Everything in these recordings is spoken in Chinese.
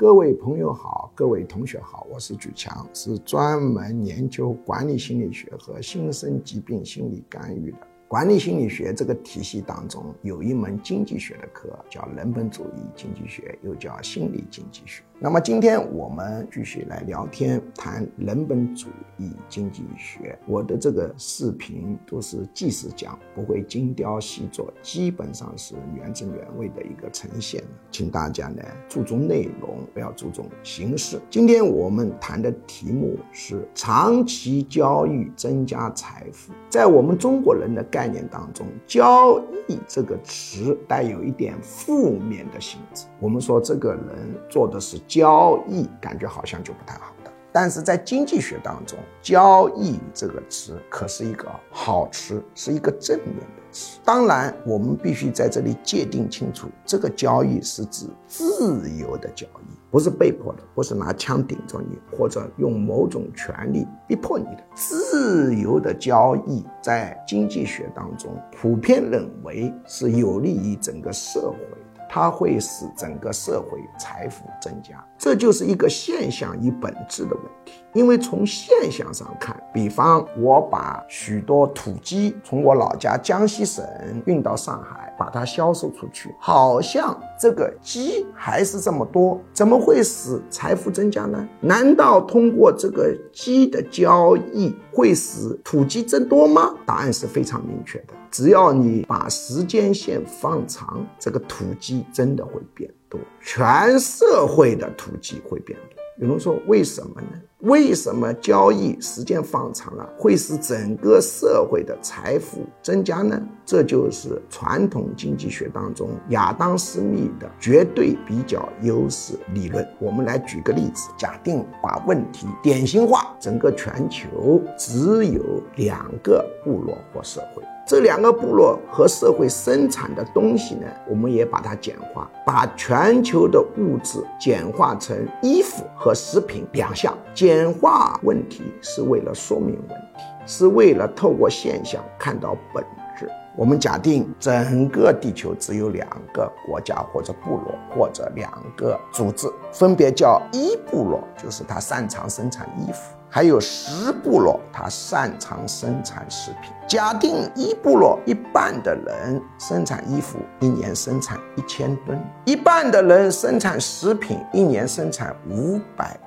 各位朋友好，各位同学好，我是举强，是专门研究管理心理学和新生疾病心理干预的。管理心理学这个体系当中有一门经济学的课，叫人本主义经济学，又叫心理经济学。那么今天我们继续来聊天，谈人本主义经济学。我的这个视频都是即时讲，不会精雕细琢，基本上是原汁原味的一个呈现。请大家呢注重内容，不要注重形式。今天我们谈的题目是长期交易增加财富。在我们中国人的概概念当中，交易这个词带有一点负面的性质。我们说这个人做的是。交易感觉好像就不太好的，但是在经济学当中，交易这个词可是一个好词，是一个正面的词。当然，我们必须在这里界定清楚，这个交易是指自由的交易，不是被迫的，不是拿枪顶着你，或者用某种权利逼迫你的。自由的交易在经济学当中普遍认为是有利于整个社会的。它会使整个社会财富增加，这就是一个现象与本质的问题。因为从现象上看，比方我把许多土鸡从我老家江西省运到上海，把它销售出去，好像这个鸡还是这么多，怎么会使财富增加呢？难道通过这个鸡的交易会使土鸡增多吗？答案是非常明确的。只要你把时间线放长，这个土鸡真的会变多，全社会的土鸡会变多。有人说，为什么呢？为什么交易时间放长了会使整个社会的财富增加呢？这就是传统经济学当中亚当·斯密的绝对比较优势理论。我们来举个例子，假定把问题典型化，整个全球只有两个部落或社会。这两个部落和社会生产的东西呢，我们也把它简化，把全球的物质简化成衣服和食品两项。简化问题是为了说明问题，是为了透过现象看到本质。我们假定整个地球只有两个国家或者部落或者两个组织，分别叫一部落，就是它擅长生产衣服。还有十部落，他擅长生产食品。假定一部落一半的人生产衣服，一年生产一千吨；一半的人生产食品，一年生产五百。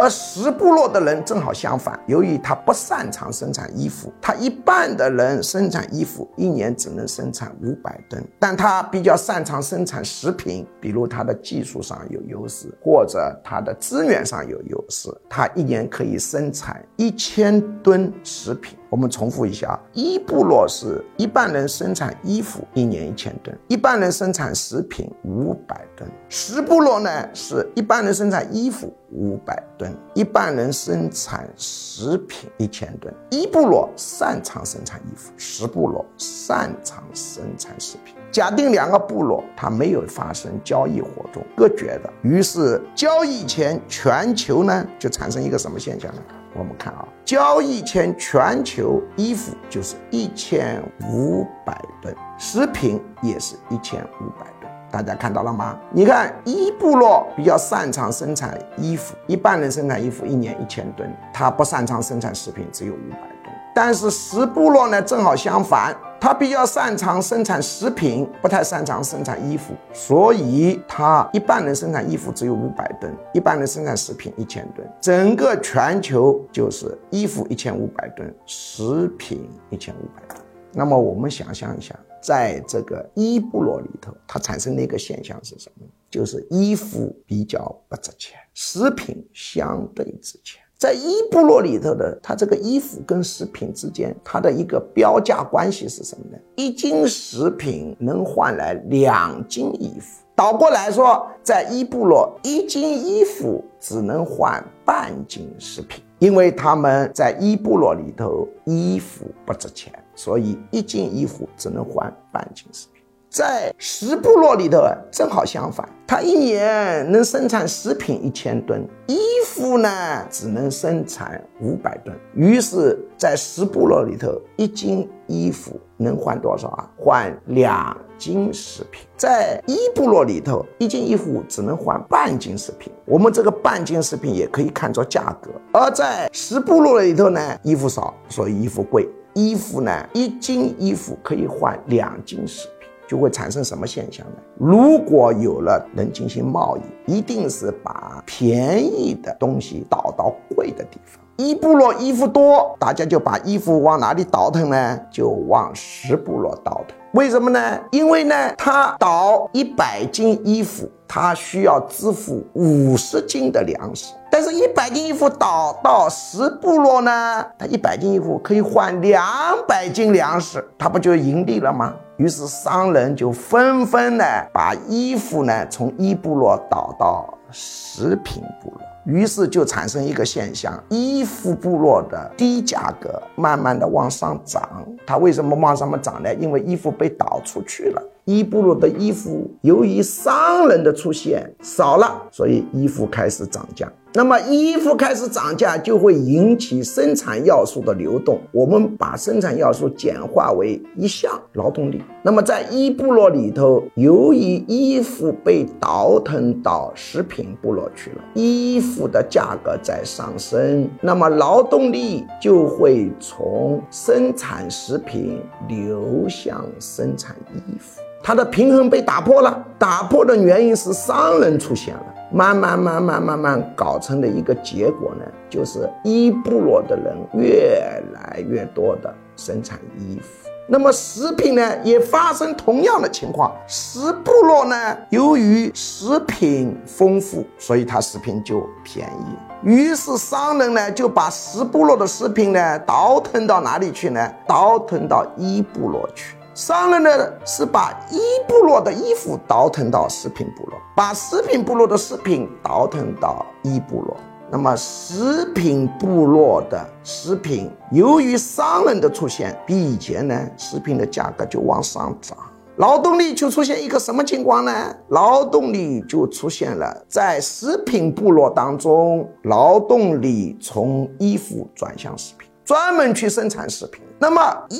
而十部落的人正好相反，由于他不擅长生产衣服，他一半的人生产衣服一年只能生产五百吨，但他比较擅长生产食品，比如他的技术上有优势，或者他的资源上有优势，他一年可以生产一千吨食品。我们重复一下：一部落是一半人生产衣服，一年一千吨；一半人生产食品，五百吨。十部落呢，是一半人生产衣服，五百吨；一半人生产食品，一千吨。一部落擅长生产衣服，十部落擅长生产食品。假定两个部落它没有发生交易活动，隔绝的，于是交易前全球呢就产生一个什么现象呢？我们看啊，交易前全球衣服就是一千五百吨，食品也是一千五百吨，大家看到了吗？你看一部落比较擅长生产衣服，一般人生产衣服一年一千吨，他不擅长生产食品只有五百吨，但是十部落呢正好相反。他比较擅长生产食品，不太擅长生产衣服，所以他一半人生产衣服只有五百吨，一半人生产食品一千吨。整个全球就是衣服一千五百吨，食品一千五百吨。那么我们想象一下，在这个一部落里头，它产生的一个现象是什么？就是衣服比较不值钱，食品相对值钱。在衣部落里头的，它这个衣服跟食品之间，它的一个标价关系是什么呢？一斤食品能换来两斤衣服。倒过来说，在一部落，一斤衣服只能换半斤食品，因为他们在一部落里头，衣服不值钱，所以一斤衣服只能换半斤食品。在十部落里头正好相反，它一年能生产食品一千吨，衣服呢只能生产五百吨。于是，在十部落里头，一斤衣服能换多少啊？换两斤食品。在一部落里头，一件衣服只能换半斤食品。我们这个半斤食品也可以看作价格。而在十部落里头呢，衣服少，所以衣服贵。衣服呢，一斤衣服可以换两斤食品，就会产生什么现象呢？如果有了能进行贸易，一定是把便宜的东西倒到贵的地方。一部落衣服多，大家就把衣服往哪里倒腾呢？就往十部落倒腾。为什么呢？因为呢，他倒一百斤衣服，他需要支付五十斤的粮食。但是，一百斤衣服倒到十部落呢，他一百斤衣服可以换两百斤粮食，他不就盈利了吗？于是，商人就纷纷呢把衣服呢从一部落倒到十品部落。于是就产生一个现象，衣服部落的低价格慢慢的往上涨。它为什么往上面涨呢？因为衣服被倒出去了。伊布鲁的衣服由于商人的出现少了，所以衣服开始涨价。那么衣服开始涨价，就会引起生产要素的流动。我们把生产要素简化为一项劳动力。那么在一部落里头，由于衣服被倒腾到食品部落去了，衣服的价格在上升，那么劳动力就会从生产食品流向生产衣服。它的平衡被打破了，打破的原因是商人出现了，慢慢慢慢慢慢搞成的一个结果呢，就是一部落的人越来越多的生产衣服，那么食品呢也发生同样的情况，十部落呢由于食品丰富，所以它食品就便宜，于是商人呢就把十部落的食品呢倒腾到哪里去呢？倒腾到一部落去。商人呢是把一部落的衣服倒腾到食品部落，把食品部落的食品倒腾到一部落。那么食品部落的食品，由于商人的出现，比以前呢，食品的价格就往上涨。劳动力就出现一个什么情况呢？劳动力就出现了在食品部落当中，劳动力从衣服转向食品，专门去生产食品。那么一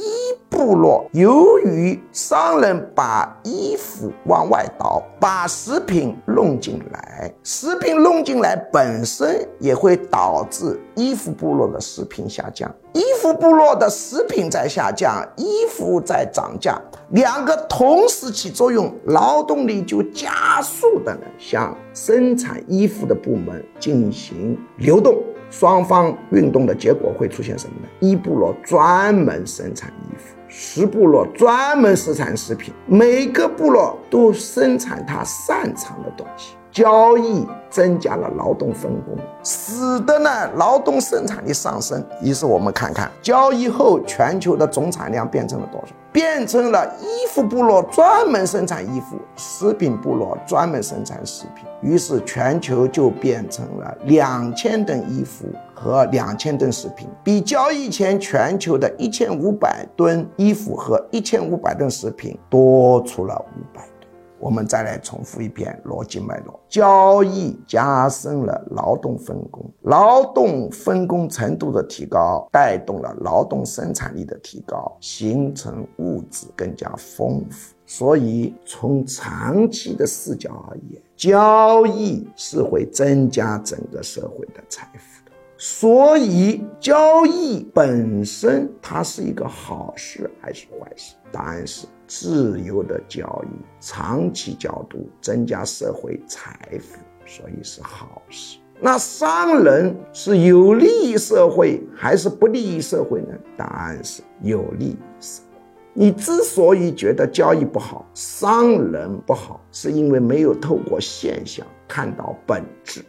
部落由于商人把衣服往外倒，把食品弄进来，食品弄进来本身也会导致衣服部落的食品下降，衣服部落的食品在下降，衣服在涨价，两个同时起作用，劳动力就加速的向生产衣服的部门进行流动。双方运动的结果会出现什么呢？一部落专门生产衣服，十部落专门生产食品，每个部落都生产他擅长的东西。交易增加了劳动分工，使得呢劳动生产力上升。于是我们看看交易后全球的总产量变成了多少？变成了衣服部落专门生产衣服，食品部落专门生产食品。于是全球就变成了两千吨衣服和两千吨食品，比交易前全球的一千五百吨衣服和一千五百吨食品多出了五百。我们再来重复一遍逻辑脉络：交易加深了劳动分工，劳动分工程度的提高，带动了劳动生产力的提高，形成物质更加丰富。所以，从长期的视角而言，交易是会增加整个社会的财富的。所以，交易本身它是一个好事还是坏事？答案是。自由的交易，长期角度增加社会财富，所以是好事。那商人是有利于社会还是不利于社会呢？答案是有利于社会。你之所以觉得交易不好，商人不好，是因为没有透过现象看到本质。